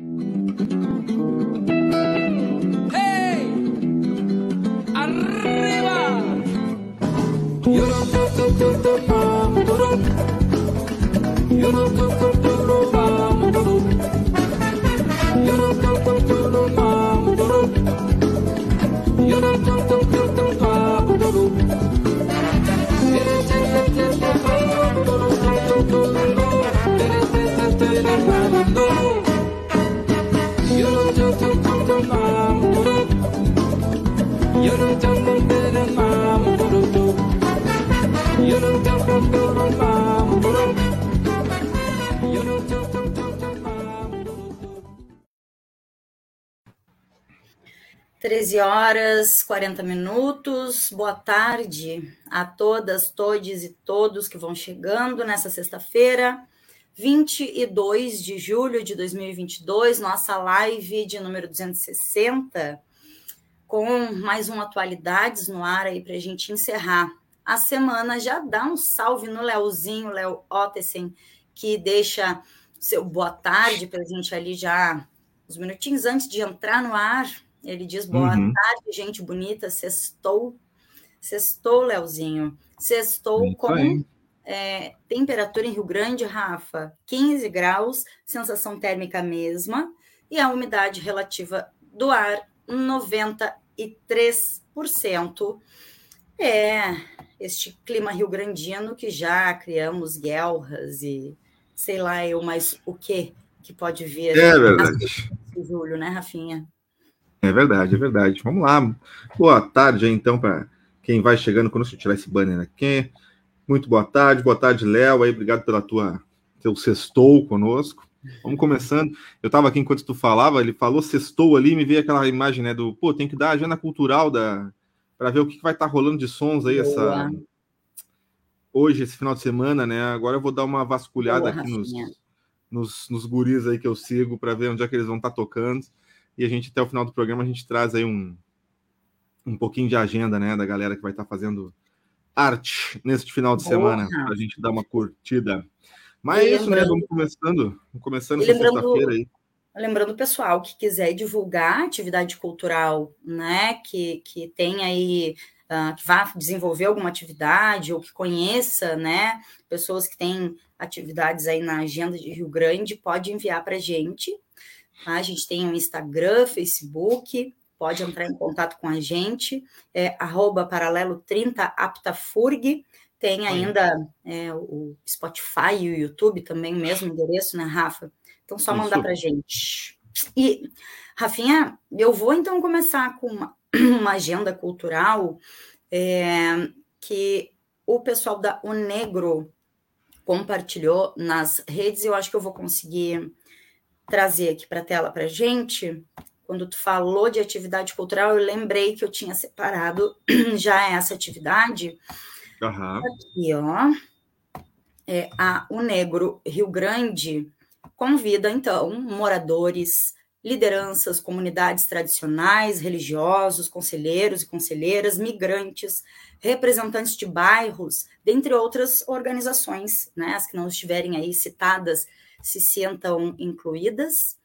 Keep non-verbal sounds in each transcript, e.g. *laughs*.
うん。13 horas 40 minutos. Boa tarde a todas, todes e todos que vão chegando nessa sexta-feira, 22 de julho de 2022, nossa live de número 260, com mais um Atualidades no ar aí para a gente encerrar a semana. Já dá um salve no Leozinho, Léo Ottesen, que deixa seu boa tarde para a gente ali já, uns minutinhos antes de entrar no ar. Ele diz boa Uhum. tarde, gente bonita, sextou. Sextou, Leozinho. Sextou Isso com aí. é, temperatura em Rio Grande, Rafa, 15 graus, sensação térmica mesma, e a umidade relativa do ar, 93%. É este clima rio-grandino que já criamos guelras e sei lá eu mais o que que pode vir É verdade. julho, né, Rafinha? É verdade, é verdade. Vamos lá. Boa tarde então, para quem vai chegando conosco. Tirar esse banner aqui. Muito boa tarde, boa tarde, Léo. Aí, obrigado pela tua teu sextou conosco. Vamos começando. Eu estava aqui enquanto tu falava, ele falou sextou ali, me veio aquela imagem, né, do, pô, tem que dar a agenda cultural da para ver o que vai estar rolando de sons aí essa Boa. hoje, esse final de semana, né? Agora eu vou dar uma vasculhada Boa, aqui nos, nos, nos guris aí que eu sigo para ver onde é que eles vão estar tocando. E a gente, até o final do programa, a gente traz aí um, um pouquinho de agenda, né, da galera que vai estar fazendo arte neste final de Boa. semana, para a gente dar uma curtida. Mas E é isso, né? Vamos começando. Vamos começando essa sexta-feira aí. Lembrando o pessoal que quiser divulgar atividade cultural, né, que, que tem aí, ah, que vá desenvolver alguma atividade ou que conheça, né, pessoas que têm atividades aí na agenda de Rio Grande, pode enviar para a gente. tá? A gente tem o Instagram, Facebook, pode entrar em contato com a gente, é arroba paralelo 30 aptafurg, tem ainda é, o Spotify e o YouTube também, o mesmo endereço, né, Rafa? Então, só mandar Isso. para gente. E, Rafinha, eu vou então começar com uma, *clears throat* uma agenda cultural é, que o pessoal da O Negro compartilhou nas redes. Eu acho que eu vou conseguir trazer aqui para a tela para gente. Quando tu falou de atividade cultural, eu lembrei que eu tinha separado *clears throat* já essa atividade Aham. aqui, ó. É, a O Negro Rio Grande convida, então, moradores, lideranças, comunidades tradicionais, religiosos, conselheiros e conselheiras, migrantes, representantes de bairros, dentre outras organizações, né? As que não estiverem aí citadas se sintam incluídas.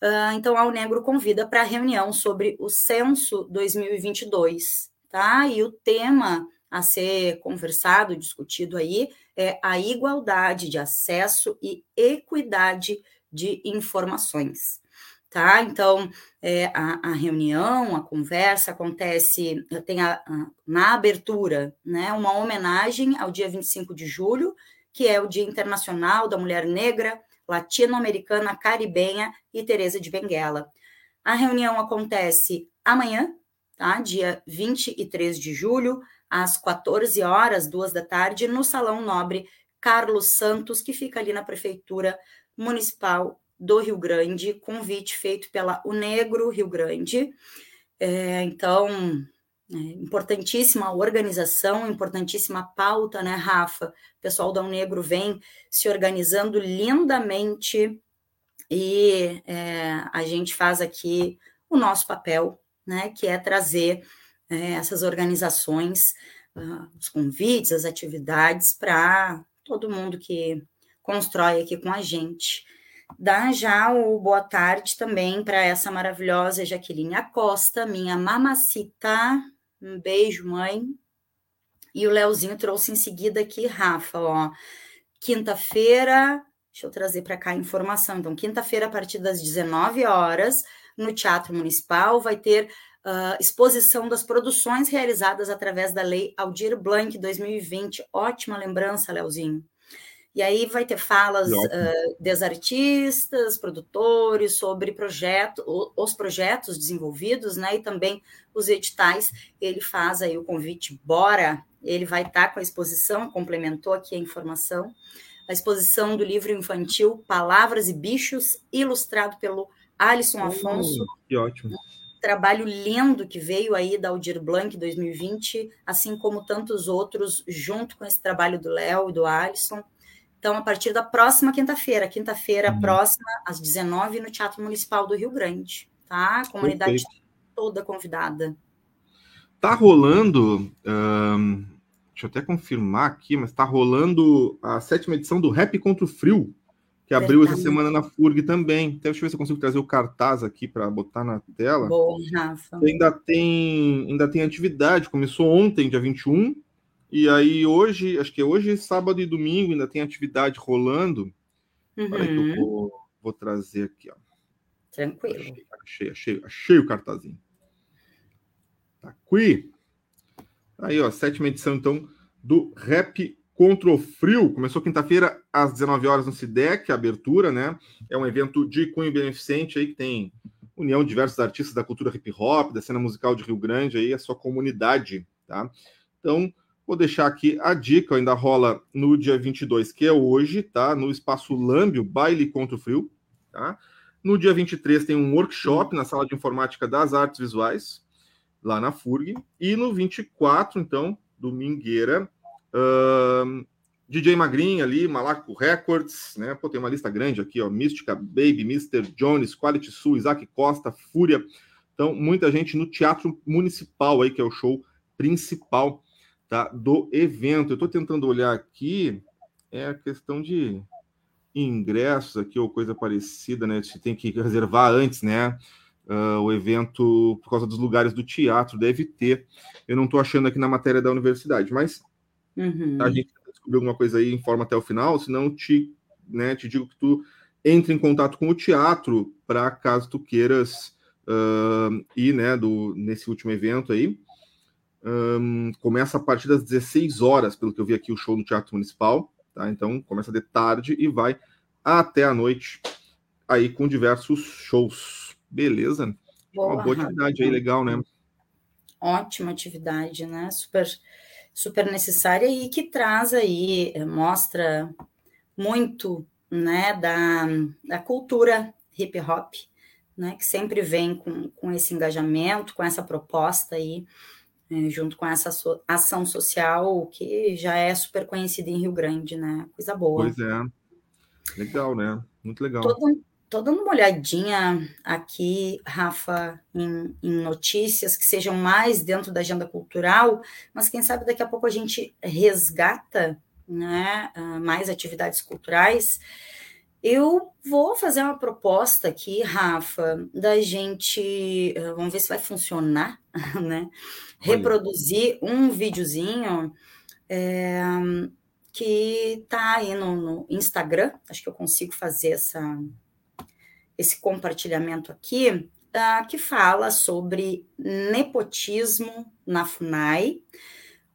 Ah, então, a Negro convida para a reunião sobre o censo 2022, tá? E o tema a ser conversado, discutido aí, é a igualdade de acesso e equidade de informações. Tá? Então, é, a, a reunião, a conversa acontece, tem a, a- na abertura, né, uma homenagem ao dia 25 de julho, que é o Dia Internacional da Mulher Negra, Latino-Americana, Caribenha e Teresa de Benguela. A reunião acontece amanhã, tá? Dia 23 de julho, às 14 horas, duas da tarde, no Salão Nobre Carlos Santos, que fica ali na Prefeitura Municipal do Rio Grande, convite feito pela O Negro Rio Grande. É, então, é, importantíssima organização, importantíssima pauta, né, Rafa? O pessoal da Negro vem se organizando lindamente e é, a gente faz aqui o nosso papel, né, que é trazer é, essas organizações, ah, os convites, as atividades para todo mundo que constrói aqui com a gente. Dá já o boa tarde também para essa maravilhosa Jaqueline Acosta, minha mamacita. Um beijo, mãe. E o Leozinho trouxe em seguida aqui, Rafa, ó. Quinta-feira, deixa eu trazer para cá a informação. Então, quinta-feira, a partir das 19 horas, no Teatro Municipal, vai ter uh, exposição das produções realizadas através da Lei Aldir Blanc 2020. Ótima lembrança, Leozinho. E aí vai ter falas uh, dos artistas, produtores, sobre projeto, os projetos desenvolvidos, né? E também os editais. Ele faz aí o convite, bora! Ele vai estar com a exposição, complementou aqui a informação. A exposição do livro infantil Palavras e Bichos, ilustrado pelo Alisson Afonso. Que ótimo trabalho lindo que veio aí da Aldir Blanc 2020, assim como tantos outros, junto com esse trabalho do Léo e do Alisson. Então, a partir da próxima quinta-feira, quinta-feira uhum. próxima, às 19 no Teatro Municipal do Rio Grande, tá? A comunidade Perfeito. toda convidada. Tá rolando, deixa eu até confirmar aqui, mas tá rolando a sétima edição do Rap contra o Frio, que abriu Verdade. essa semana na FURG também. Então, deixa eu ver se eu consigo trazer o cartaz aqui para botar na tela. Bom, Rafa. Ainda tem, ainda tem atividade, começou ontem, dia 21, e aí hoje, acho que é hoje, sábado e domingo, ainda tem atividade rolando. Uhum. Que eu vou, vou, trazer aqui, ó. Tranquilo. Achei, achei, achei, achei o cartazinho. Tá aqui. Aí, ó, sétima edição, então, do Rap Contra o Frio. Começou quinta-feira, às 19 horas no CIDEC, a abertura, né? É um evento de cunho beneficente aí que tem união de diversos artistas da cultura hip hop, da cena musical de Rio Grande, aí, a sua comunidade, tá? Então, Vou deixar aqui a dica, ainda rola no dia 22, que é hoje, tá? No Espaço Lambio, Baile contra o Frio, tá? No dia 23 tem um workshop na Sala de Informática das Artes Visuais, lá na FURG. E no 24, então, domingueira, uh, DJ Magrinha ali, Malaco Records, né? Pô, tem uma lista grande aqui, ó. Mística, Baby, Mr. Jones, Quality Sul, Isaac Costa, Fúria. Então, muita gente no Teatro Municipal aí, que é o show principal tá, do evento. Eu estou tentando olhar aqui, é a questão de ingressos aqui ou coisa parecida, né? Você tem que reservar antes, né? Uh, o evento, por causa dos lugares do teatro, deve ter. Eu não estou achando aqui na matéria da universidade, mas uhum. a gente descobriu alguma coisa aí, informa até o final, senão te, né, te digo que tu entre em contato com o teatro para caso tu queiras uh, ir, né, do, nesse último evento aí. Um, começa a partir das 16 horas, pelo que eu vi aqui, o show no Teatro Municipal. Tá? Então, começa de tarde e vai até a noite, aí com diversos shows. Beleza? Boa, Uma boa atividade aí, legal, né? Ótima atividade, né? Super, super necessária e que traz aí, eh, mostra muito, né, da, da cultura hip hop, né, que sempre vem com, com esse engajamento, com essa proposta aí é, junto com essa so ação social que já é super conhecida em Rio Grande, né? Coisa boa. Pois é. Legal, né? Muito legal. Tô, dando uma olhadinha aqui, Rafa, em, em, notícias que sejam mais dentro da agenda cultural, mas quem sabe daqui a pouco a gente resgata né, ah, mais atividades culturais. Eu vou fazer uma proposta aqui, Rafa, da gente, ah, vamos ver se vai funcionar, *laughs* né? reproduzir um videozinho é, que tá aí no, no, Instagram. Acho que eu consigo fazer essa, esse compartilhamento aqui, uh, que fala sobre nepotismo na FUNAI.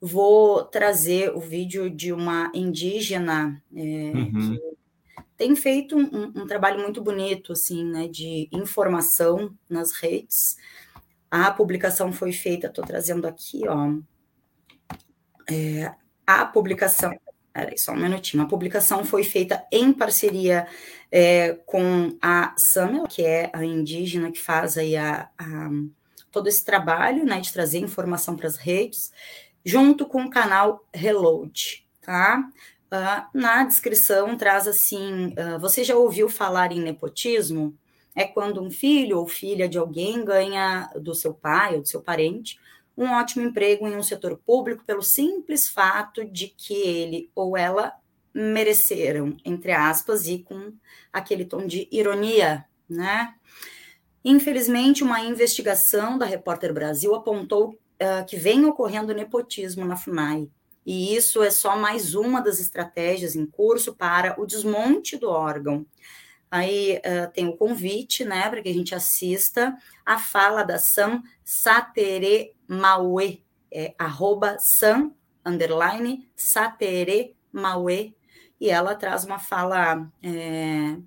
Vou trazer o vídeo de uma indígena é, uhum. que tem feito um, um, trabalho muito bonito, assim, né, de informação nas redes. A publicação foi feita, estou trazendo aqui, ó. É, a publicação, peraí, só um minutinho. A publicação foi feita em parceria é, com a Samela, que é a indígena que faz aí a, a, todo esse trabalho, né, de trazer informação para as redes, junto com o canal Reload, tá? Uh, na descrição traz assim: uh, você já ouviu falar em nepotismo? é quando um filho ou filha de alguém ganha do seu pai ou do seu parente um ótimo emprego em um setor público pelo simples fato de que ele ou ela mereceram, entre aspas, e com aquele tom de ironia, né? Infelizmente, uma investigação da Repórter Brasil apontou uh, que vem ocorrendo nepotismo na FUNAI. E isso é só mais uma das estratégias em curso para o desmonte do órgão. Aí uh, tem o convite, né, para que a gente assista a fala da Sam Satere Maue, é, arroba Sam, underline, Satere Maue, e ela traz uma fala, é,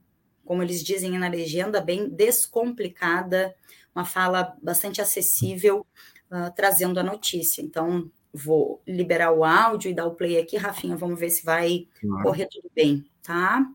como eles dizem na legenda, bem descomplicada, uma fala bastante acessível, uh, trazendo a notícia. Então, vou liberar o áudio e dar o play aqui, Rafinha, vamos ver se vai claro. correr tudo bem, tá?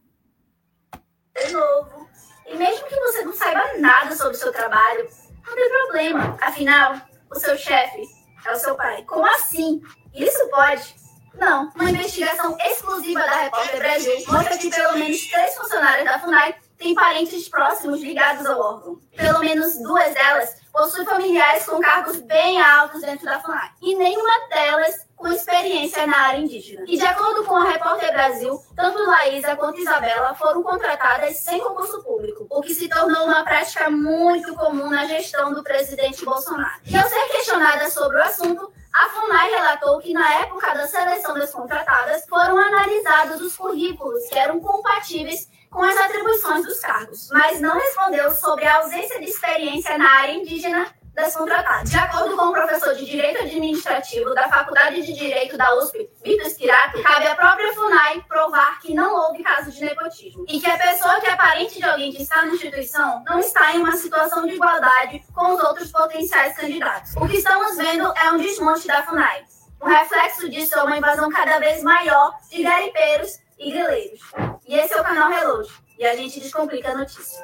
De novo. E mesmo que você não saiba nada sobre o seu trabalho, não tem problema. Afinal, o seu chefe é o seu pai. Como assim? Isso pode? Não. Uma investigação exclusiva da Repórter Brasil mostra que pelo menos três funcionários da FUNAI têm parentes próximos ligados ao órgão. Pelo menos duas delas possuem familiares com cargos bem altos dentro da FUNAI. E nenhuma delas com experiência na área indígena. E de acordo com a Repórter Brasil, tanto Laísa quanto Isabela foram contratadas sem concurso público, o que se tornou uma prática muito comum na gestão do presidente Bolsonaro. E ao ser questionada sobre o assunto, a FUNAI relatou que na época da seleção das contratadas foram analisados os currículos que eram compatíveis com as atribuições dos cargos, mas não respondeu sobre a ausência de experiência na área indígena das contratadas. De acordo com o professor de Direito Administrativo da Faculdade de Direito da USP, Vitor Spirato, cabe à própria FUNAI provar que não houve caso de nepotismo e que a pessoa que é parente de alguém que está na instituição não está em uma situação de igualdade com os outros potenciais candidatos. O que estamos vendo é um desmonte da FUNAI. O reflexo disso é uma invasão cada vez maior de garipeiros e grileiros. E esse é o canal Reload. E a gente descomplica a notícia.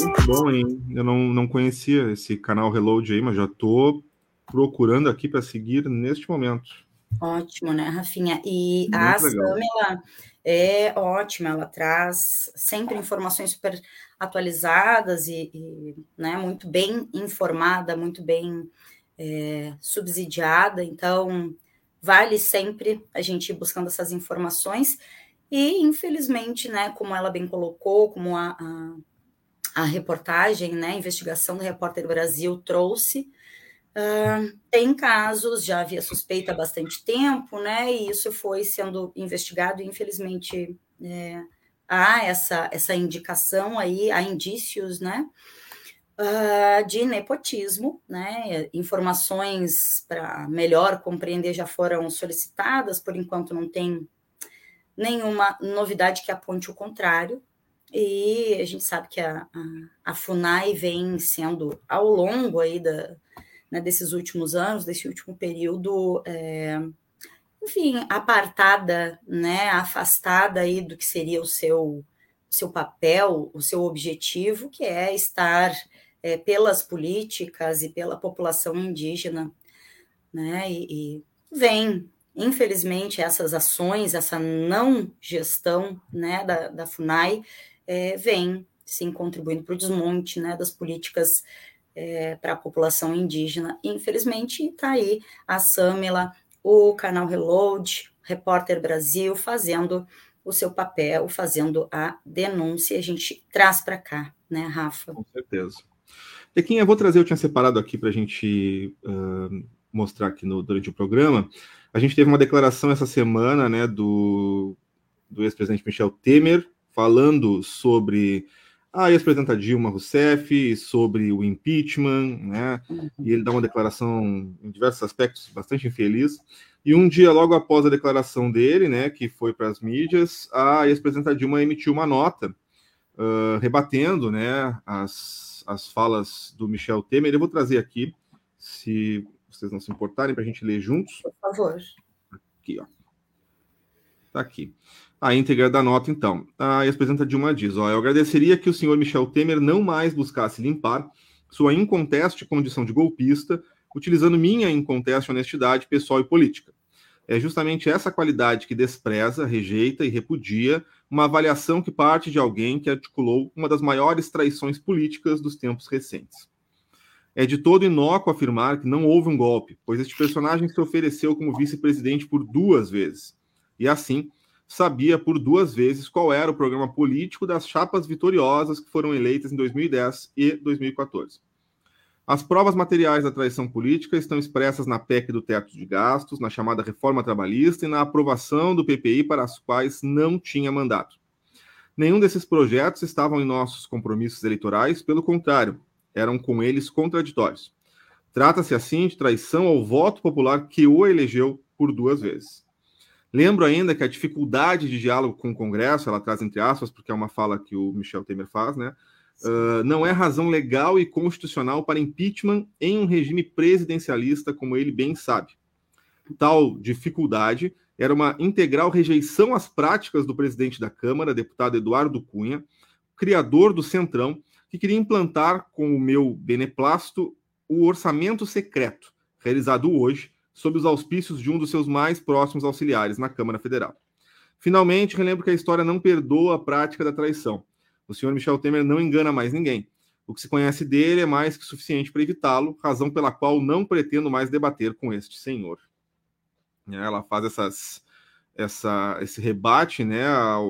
Muito bom, hein? Eu não, não conhecia esse canal Reload aí, mas já estou procurando aqui para seguir neste momento. Ótimo, né, Rafinha? E Muito a Samela é ótima, ela traz sempre informações super atualizadas e, e né, muito bem informada, muito bem é, subsidiada, então vale sempre a gente ir buscando essas informações. E, infelizmente, né, como ela bem colocou, como a, a, a reportagem, né, a investigação do Repórter Brasil trouxe, uh, tem casos, já havia suspeita há bastante tempo, né, e isso foi sendo investigado, e infelizmente é, há essa, essa indicação aí, há indícios, né, uh, de nepotismo, né? Informações para melhor compreender já foram solicitadas, por enquanto não tem nenhuma novidade que aponte o contrário. E a gente sabe que a, a, a FUNAI vem sendo, ao longo aí da, né, desses últimos anos, desse último período, é, enfim, apartada, né, afastada aí do que seria o seu, seu papel, o seu objetivo, que é estar é, pelas políticas e pela população indígena, né? E, e, vem, infelizmente, essas ações, essa não gestão, né, da, da Funai, é, vem sim contribuindo para o desmonte, né, das políticas é, para a população indígena. Infelizmente, está aí a Samela, o canal Reload, Repórter Brasil, fazendo o seu papel, fazendo a denúncia, a gente traz para cá, né, Rafa? Com certeza. Tequinha, eu vou trazer, eu tinha separado aqui para a gente uh, mostrar aqui no, durante o programa. A gente teve uma declaração essa semana né, do, do ex-presidente Michel Temer, falando sobre a ex-presidenta Dilma Rousseff, sobre o impeachment, né? E ele dá uma declaração em diversos aspectos bastante infeliz. E um dia logo após a declaração dele, né, que foi para as mídias, a ex-presidenta Dilma emitiu uma nota uh, rebatendo, né, as as, falas do Michel Temer. Eu vou trazer aqui, se vocês não se importarem, para a gente ler juntos. Por favor. Aqui, ó. Está aqui. A íntegra da nota, então. A ex-presidenta Dilma diz: ó, eu agradeceria que o senhor Michel Temer não mais buscasse limpar sua inconteste condição de golpista, utilizando minha inconteste honestidade pessoal e política. É justamente essa qualidade que despreza, rejeita e repudia uma avaliação que parte de alguém que articulou uma das maiores traições políticas dos tempos recentes. É de todo inócuo afirmar que não houve um golpe, pois este personagem se ofereceu como vice-presidente por duas vezes. E assim, sabia por duas vezes qual era o programa político das chapas vitoriosas que foram eleitas em 2010 e 2014. As provas materiais da traição política estão expressas na PEC do teto de gastos, na chamada reforma trabalhista e na aprovação do PPI para as quais não tinha mandato. Nenhum desses projetos estavam em nossos compromissos eleitorais, pelo contrário, eram com eles contraditórios. Trata-se, assim, de traição ao voto popular que o elegeu por duas vezes. Lembro ainda que a dificuldade de diálogo com o Congresso, ela traz entre aspas, porque é uma fala que o Michel Temer faz, né? Uh, não é razão legal e constitucional para impeachment em um regime presidencialista, como ele bem sabe. Tal dificuldade era uma integral rejeição às práticas do presidente da Câmara, deputado Eduardo Cunha, criador do Centrão, que queria implantar com o meu beneplácito o orçamento secreto, realizado hoje sob os auspícios de um dos seus mais próximos auxiliares na Câmara Federal. Finalmente, relembro que a história não perdoa a prática da traição. O senhor Michel Temer não engana mais ninguém. O que se conhece dele é mais que suficiente para evitá-lo, razão pela qual não pretendo mais debater com este senhor. Ela faz essas, essa, esse rebate né,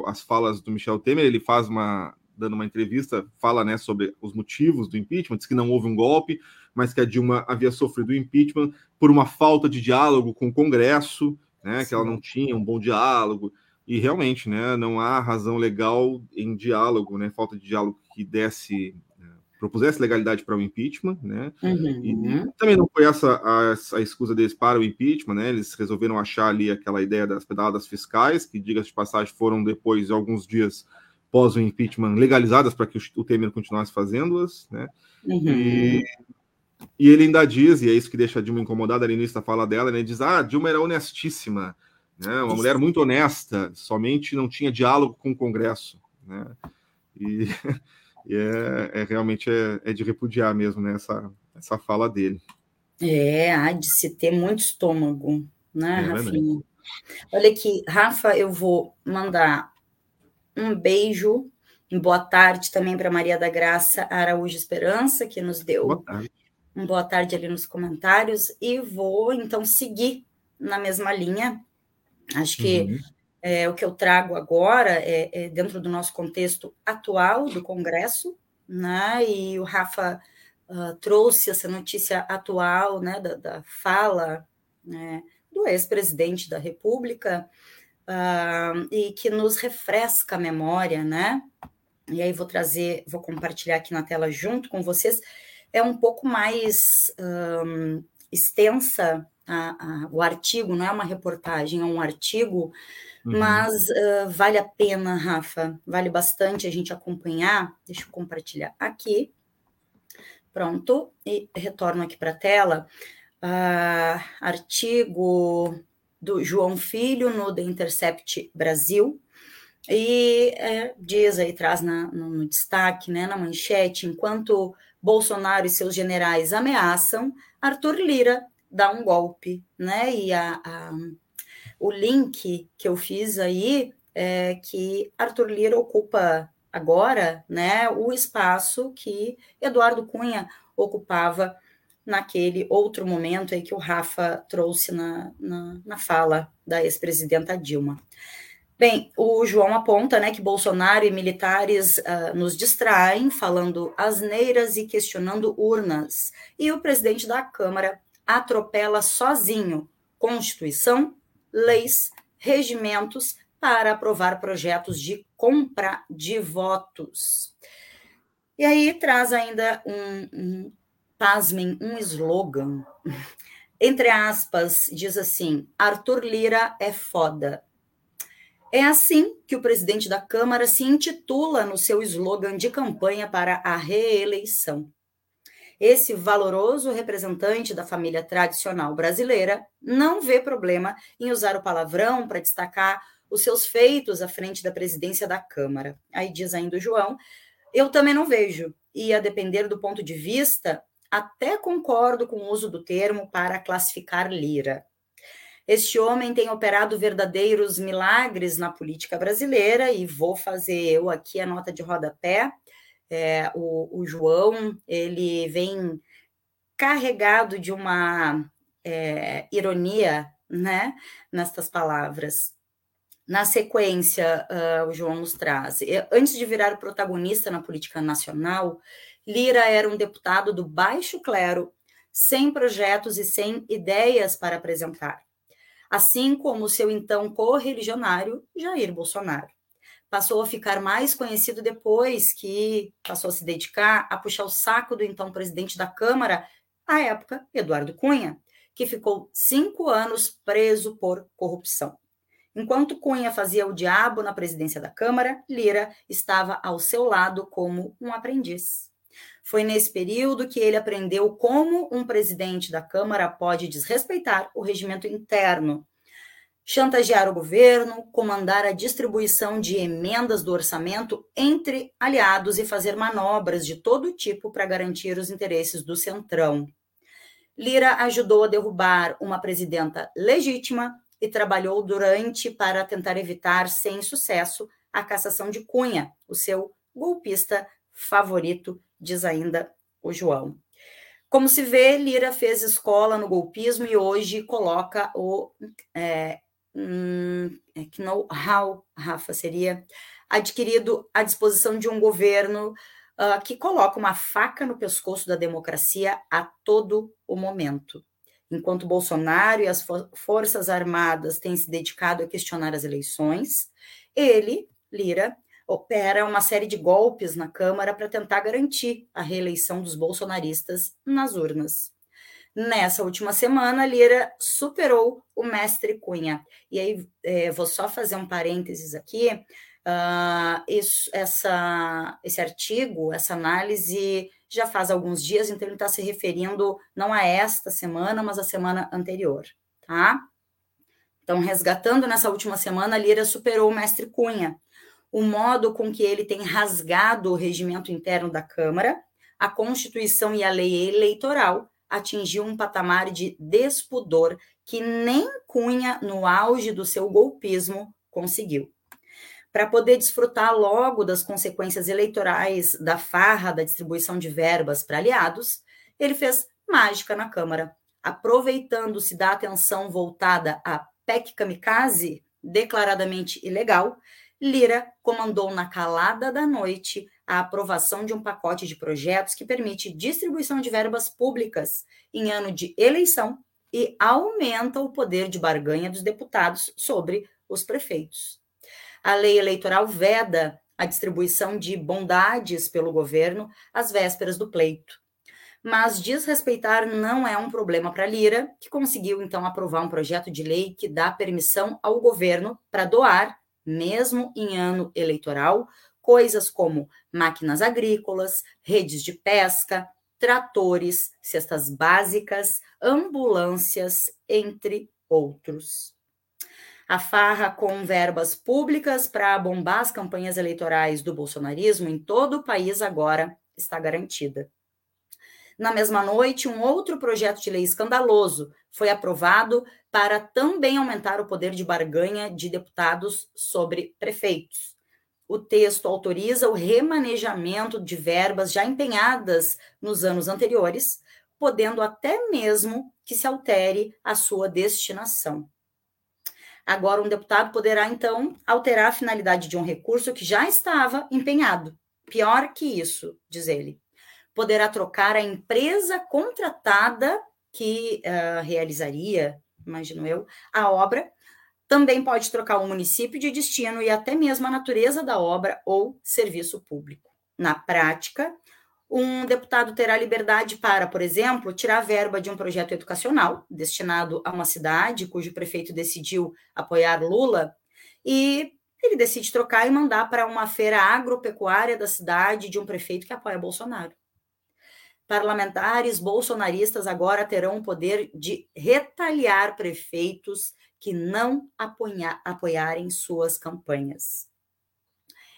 às falas do Michel Temer. Ele faz uma, dando uma entrevista, fala né, sobre os motivos do impeachment, diz que não houve um golpe, mas que a Dilma havia sofrido impeachment por uma falta de diálogo com o Congresso, né, que ela não tinha um bom diálogo, e realmente, né, não há razão legal em diálogo, né, falta de diálogo que desse né, propusesse legalidade para o impeachment, né? Uhum. E também não foi essa a, a escusa deles para o impeachment, né? Eles resolveram achar ali aquela ideia das pedaladas fiscais, que, diga-se de passagem, foram depois de alguns dias pós o impeachment legalizadas para que o Temer continuasse fazendo-as, né? Uhum. E e ele ainda diz, e é isso que deixa a Dilma incomodada ali no início da fala dela, né? Diz: ah, Dilma era honestíssima, né? Uma mulher muito honesta, somente não tinha diálogo com o Congresso, né? E, *laughs* e é, é, realmente é, é, de repudiar mesmo né? essa, essa fala dele. É, há de se ter muito estômago, né, é Rafinha? Olha aqui, Rafa, eu vou mandar um beijo, boa tarde também para Maria da Graça Araújo Esperança, que nos deu boa tarde um boa tarde ali nos comentários e vou então seguir na mesma linha. Acho que uhum. é, o que eu trago agora é, é, dentro do nosso contexto atual do Congresso, né? E o Rafa uh, trouxe essa notícia atual, né, da, da fala né, do ex-presidente da República uh, e que nos refresca a memória, né? E aí vou trazer, vou compartilhar aqui na tela junto com vocês é um pouco mais um, extensa a, a, o artigo, não é uma reportagem, é um artigo, uhum. mas uh, vale a pena, Rafa, vale bastante a gente acompanhar. Deixa eu compartilhar aqui. Pronto, e retorno aqui para a tela. Uh, artigo do João Filho no The Intercept Brasil, e é, diz aí, traz na, no, no, destaque, né, na manchete, enquanto Bolsonaro e seus generais ameaçam, Arthur Lira dá um golpe, né? E a, a, o link que eu fiz aí é que Arthur Lira ocupa agora, né, o espaço que Eduardo Cunha ocupava naquele outro momento aí que o Rafa trouxe na, na, na fala da ex-presidenta Dilma. Bem, o João aponta né, que Bolsonaro e militares uh, nos distraem, falando asneiras e questionando urnas. E o presidente da Câmara atropela sozinho Constituição, leis, regimentos para aprovar projetos de compra de votos. E aí traz ainda um, um pasmem, um slogan. Entre aspas, diz assim: Arthur Lira é foda é assim que o presidente da Câmara se intitula no seu slogan de campanha para a reeleição. Esse valoroso representante da família tradicional brasileira não vê problema em usar o palavrão para destacar os seus feitos à frente da presidência da Câmara. Aí diz ainda o João, eu também não vejo, e a depender do ponto de vista, até concordo com o uso do termo para classificar Lira. Este homem tem operado verdadeiros milagres na política brasileira e vou fazer eu aqui a nota de rodapé. É, o, o João, ele vem carregado de uma é, ironia, né, nestas palavras. Na sequência, uh, o João nos traz. Antes de virar protagonista na política nacional, Lira era um deputado do baixo clero, sem projetos e sem ideias para apresentar. Assim como seu então correligionário, Jair Bolsonaro. Passou a ficar mais conhecido depois que passou a se dedicar a puxar o saco do então presidente da Câmara, à época, Eduardo Cunha, que ficou cinco anos preso por corrupção. Enquanto Cunha fazia o diabo na presidência da Câmara, Lira estava ao seu lado como um aprendiz. Foi nesse período que ele aprendeu como um presidente da Câmara pode desrespeitar o regimento interno, chantagear o governo, comandar a distribuição de emendas do orçamento entre aliados e fazer manobras de todo tipo para garantir os interesses do Centrão. Lira ajudou a derrubar uma presidenta legítima e trabalhou durante para tentar evitar, sem sucesso, a cassação de Cunha, o seu golpista favorito, diz ainda o João. Como se vê, Lira fez escola no golpismo e hoje coloca o é, hum, é know-how, Rafa, seria adquirido à disposição de um governo uh, que coloca uma faca no pescoço da democracia a todo o momento. Enquanto Bolsonaro e as Forças Armadas têm se dedicado a questionar as eleições, ele, Lira, opera uma série de golpes na Câmara para tentar garantir a reeleição dos bolsonaristas nas urnas. Nessa última semana, Lira superou o mestre Cunha. E aí, é, vou só fazer um parênteses aqui. Uh, isso, essa, esse artigo, essa análise já faz alguns dias, então ele está se referindo não a esta semana, mas a semana anterior, tá? Então, resgatando nessa última semana, Lira superou o mestre Cunha. O modo com que ele tem rasgado o regimento interno da Câmara, a Constituição e a lei eleitoral atingiu um patamar de despudor que nem Cunha, no auge do seu golpismo, conseguiu. Para poder desfrutar logo das consequências eleitorais da farra da distribuição de verbas para aliados, ele fez mágica na Câmara, aproveitando-se da atenção voltada à PEC Kamikaze, declaradamente ilegal, Lira comandou na calada da noite a aprovação de um pacote de projetos que permite distribuição de verbas públicas em ano de eleição e aumenta o poder de barganha dos deputados sobre os prefeitos. A lei eleitoral veda a distribuição de bondades pelo governo às vésperas do pleito. Mas desrespeitar não é um problema para Lira, que conseguiu então aprovar um projeto de lei que dá permissão ao governo para doar, mesmo em ano eleitoral, coisas como máquinas agrícolas, redes de pesca, tratores, cestas básicas, ambulâncias, entre outros. A farra com verbas públicas para bombar as campanhas eleitorais do bolsonarismo em todo o país agora está garantida. Na mesma noite, um outro projeto de lei escandaloso foi aprovado para também aumentar o poder de barganha de deputados sobre prefeitos. O texto autoriza o remanejamento de verbas já empenhadas nos anos anteriores, podendo até mesmo que se altere a sua destinação. Agora, um deputado poderá, então, alterar a finalidade de um recurso que já estava empenhado. Pior que isso, diz ele. Poderá trocar a empresa contratada que uh, realizaria, imagino eu, a obra. Também pode trocar o município de destino e até mesmo a natureza da obra ou serviço público. Na prática, um deputado terá liberdade para, por exemplo, tirar verba de um projeto educacional destinado a uma cidade cujo prefeito decidiu apoiar Lula e ele decide trocar e mandar para uma feira agropecuária da cidade de um prefeito que apoia Bolsonaro. Parlamentares bolsonaristas agora terão o poder de retaliar prefeitos que não apoiarem suas campanhas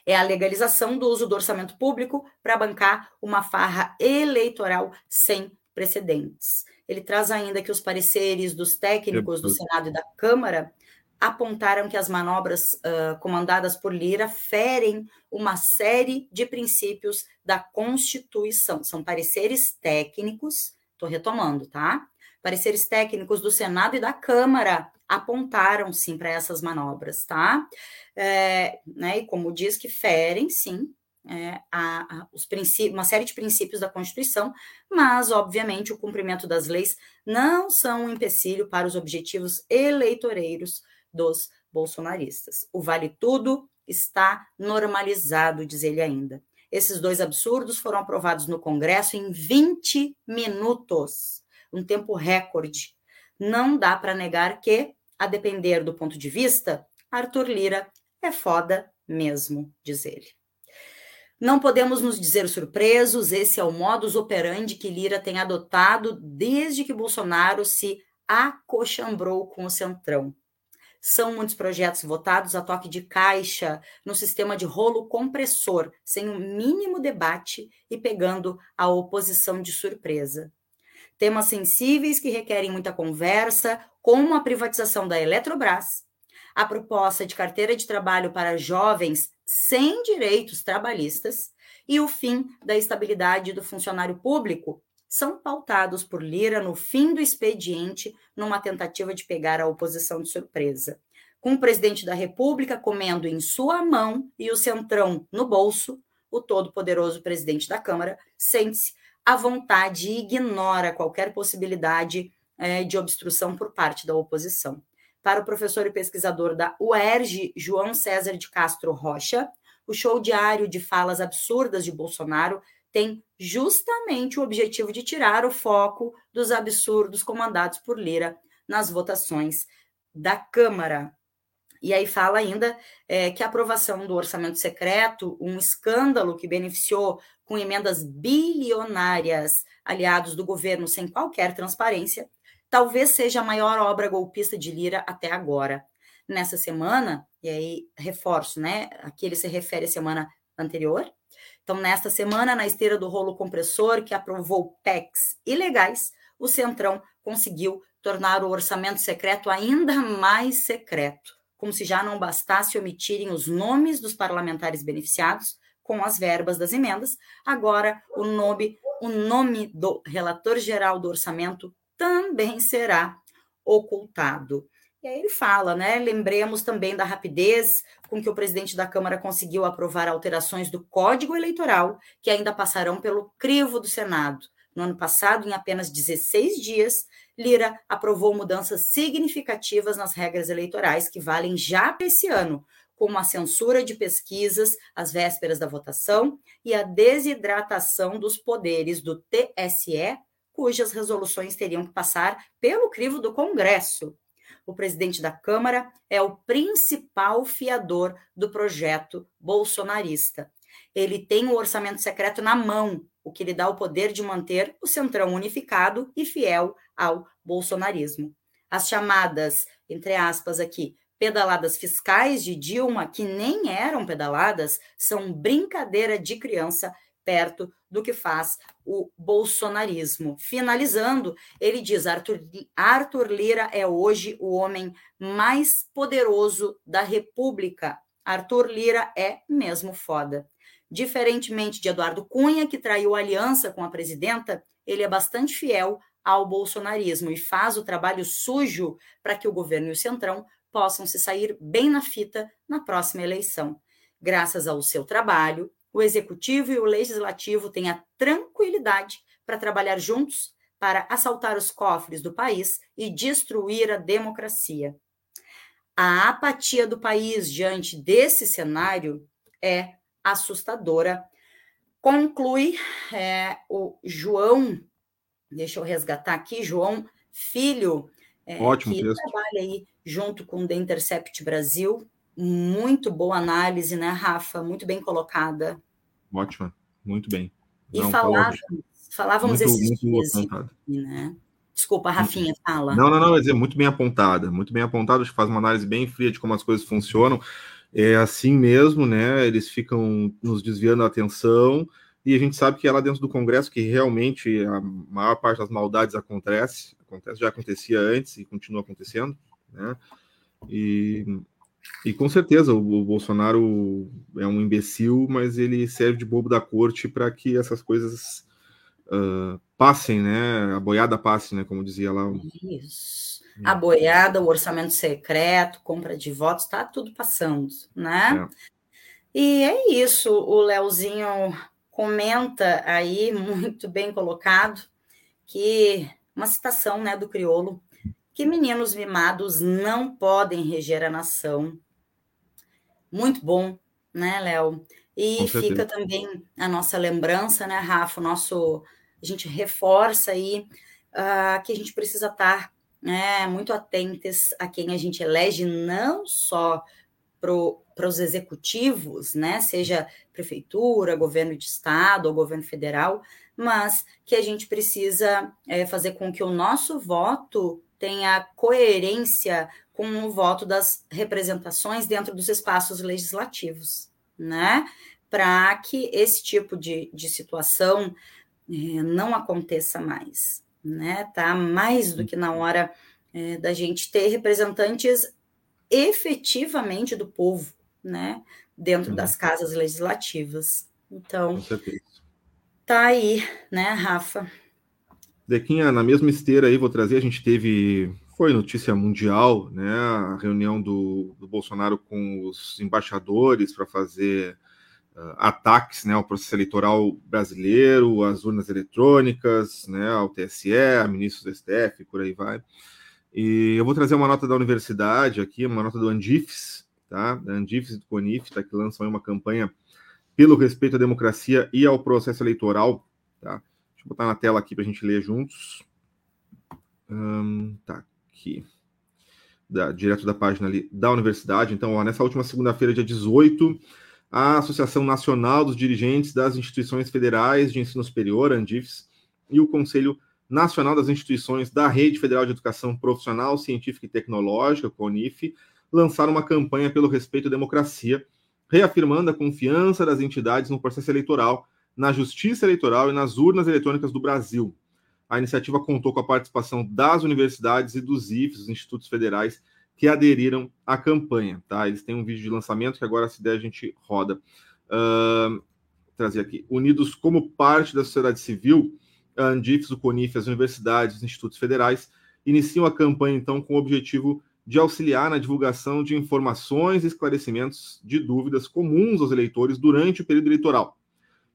é a legalização do uso do orçamento público para bancar uma farra eleitoral sem precedentes. Ele traz ainda que os pareceres dos técnicos do Senado e da Câmara apontaram que as manobras uh, comandadas por Lira ferem uma série de princípios da Constituição. São pareceres técnicos, Estou retomando, tá? Pareceres técnicos do Senado e da Câmara apontaram sim para essas manobras, tá? É, né, e como diz que ferem, sim, é, a, a, os uma série de princípios da Constituição, mas, obviamente, o cumprimento das leis não são um empecilho para os objetivos eleitoreiros dos bolsonaristas. O vale tudo está normalizado, diz ele ainda. Esses dois absurdos foram aprovados no Congresso em 20 minutos, um tempo recorde. Não dá para negar que, a depender do ponto de vista, Arthur Lira é foda mesmo, diz ele. Não podemos nos dizer surpresos, esse é o modus operandi que Lira tem adotado desde que Bolsonaro se acochambrou com o Centrão. São muitos projetos votados a toque de caixa, no sistema de rolo compressor, sem o um mínimo debate e pegando a oposição de surpresa. Temas sensíveis que requerem muita conversa, como a privatização da Eletrobras, a proposta de carteira de trabalho para jovens sem direitos trabalhistas e o fim da estabilidade do funcionário público são pautados por Lira no fim do expediente, numa tentativa de pegar a oposição de surpresa. Com o presidente da República comendo em sua mão e o centrão no bolso, o todo-poderoso presidente da Câmara sente-se à vontade e ignora qualquer possibilidade é, de obstrução por parte da oposição para o professor e pesquisador da UERJ, João César de Castro Rocha, o show diário de falas absurdas de Bolsonaro tem justamente o objetivo de tirar o foco dos absurdos comandados por Lira nas votações da Câmara. E aí fala ainda é, que a aprovação do orçamento secreto, um escândalo que beneficiou com emendas bilionárias aliados do governo sem qualquer transparência, talvez seja a maior obra golpista de Lira até agora. Nessa semana, e aí reforço, né? Aqui ele se refere à semana anterior. Então, nesta semana, na esteira do rolo compressor que aprovou PECs ilegais, o Centrão conseguiu tornar o orçamento secreto ainda mais secreto, como se já não bastasse omitirem os nomes dos parlamentares beneficiados com as verbas das emendas, agora o nome, o nome do relator geral do orçamento também será ocultado. E aí ele fala, né? Lembremos também da rapidez com que o presidente da Câmara conseguiu aprovar alterações do Código Eleitoral, que ainda passarão pelo crivo do Senado. No ano passado, em apenas 16 dias, Lira aprovou mudanças significativas nas regras eleitorais que valem já para esse ano, como a censura de pesquisas às vésperas da votação e a desidratação dos poderes do TSE cujas resoluções teriam que passar pelo crivo do Congresso. O presidente da Câmara é o principal fiador do projeto bolsonarista. Ele tem o orçamento secreto na mão, o que lhe dá o poder de manter o centrão unificado e fiel ao bolsonarismo. As chamadas, entre aspas, aqui, pedaladas fiscais de Dilma, que nem eram pedaladas, são brincadeira de criança perto do que faz o bolsonarismo. Finalizando, ele diz: Arthur, Arthur Lira é hoje o homem mais poderoso da República. Arthur Lira é mesmo foda. Diferentemente de Eduardo Cunha, que traiu aliança com a presidenta, ele é bastante fiel ao bolsonarismo e faz o trabalho sujo para que o governo e o Centrão possam se sair bem na fita na próxima eleição. Graças ao seu trabalho, o executivo e o legislativo têm a tranquilidade para trabalhar juntos para assaltar os cofres do país e destruir a democracia. A apatia do país diante desse cenário é assustadora. Conclui é, o João, deixa eu resgatar aqui, João Filho, é, Ótimo que texto. trabalha aí junto com o The Intercept Brasil, muito boa análise, né, Rafa? Muito bem colocada. Ótima, muito bem. E Não, falávamos, falávamos muito, esses muito dias, né? Desculpa, Rafinha, fala. Não, não, não, quer dizer, muito bem apontada, muito bem apontada, acho que faz uma análise bem fria de como as coisas funcionam. É assim mesmo, né? Eles ficam nos desviando a atenção, e a gente sabe que é lá dentro do Congresso que realmente a maior parte das maldades acontece, acontece já acontecia antes e continua acontecendo, né? E e com certeza o, o, Bolsonaro é um imbecil, mas ele serve de bobo da corte para que essas coisas uh, passem, né? A boiada passe, né? Como dizia lá. Isso. A boiada, o orçamento secreto, compra de votos, tá tudo passando, né? É. E é isso, o Leozinho comenta aí, *laughs* muito bem colocado, que uma citação né, do criolo, que meninos mimados não podem reger a nação. Muito bom, né, Léo? E fica também a nossa lembrança, né, Rafa? O nosso, a gente reforça aí uh, que a gente precisa estar né, muito atentos a quem a gente elege, não só para os executivos, né, seja prefeitura, governo de estado ou governo federal, mas que a gente precisa é, fazer com que o nosso voto tenha coerência com o voto das representações dentro dos espaços legislativos, né? Para que esse tipo de, de situação é, não aconteça mais, né? Tá mais do que na hora é, da gente ter representantes efetivamente do povo, né? Dentro uhum. das casas legislativas. Então, tá aí, né, Rafa? Dequinha, na mesma esteira aí, vou trazer, a gente teve, foi notícia mundial, né, a reunião do, do Bolsonaro com os embaixadores para fazer uh, ataques, né, ao processo eleitoral brasileiro, às urnas eletrônicas, né, ao TSE, a ministros do STF, por aí vai. E eu vou trazer uma nota da universidade aqui, uma nota do Andifes, tá? Da Andifes e do Conif, tá? Que lançam uma campanha pelo respeito à democracia e ao processo eleitoral, tá? Deixa eu botar na tela aqui para a gente ler juntos. Tá aqui. Da, direto da página ali da universidade. Então, ó, nessa última segunda-feira, dia 18, a Associação Nacional dos Dirigentes das Instituições Federais de Ensino Superior, ANDIFES, e o Conselho Nacional das Instituições da Rede Federal de Educação Profissional, Científica e Tecnológica, CONIF, lançaram uma campanha pelo respeito à democracia, reafirmando a confiança das entidades no processo eleitoral, na justiça eleitoral e nas urnas eletrônicas do Brasil. A iniciativa contou com a participação das universidades e dos IFES, os institutos federais, que aderiram à campanha. Tá? Eles têm um vídeo de lançamento que agora, se der, a gente roda. Uh, trazer aqui. Unidos como parte da sociedade civil, a Andifes, o CONIF, as universidades, os institutos federais, iniciam a campanha, então, com o objetivo de auxiliar na divulgação de informações e esclarecimentos de dúvidas comuns aos eleitores durante o período eleitoral,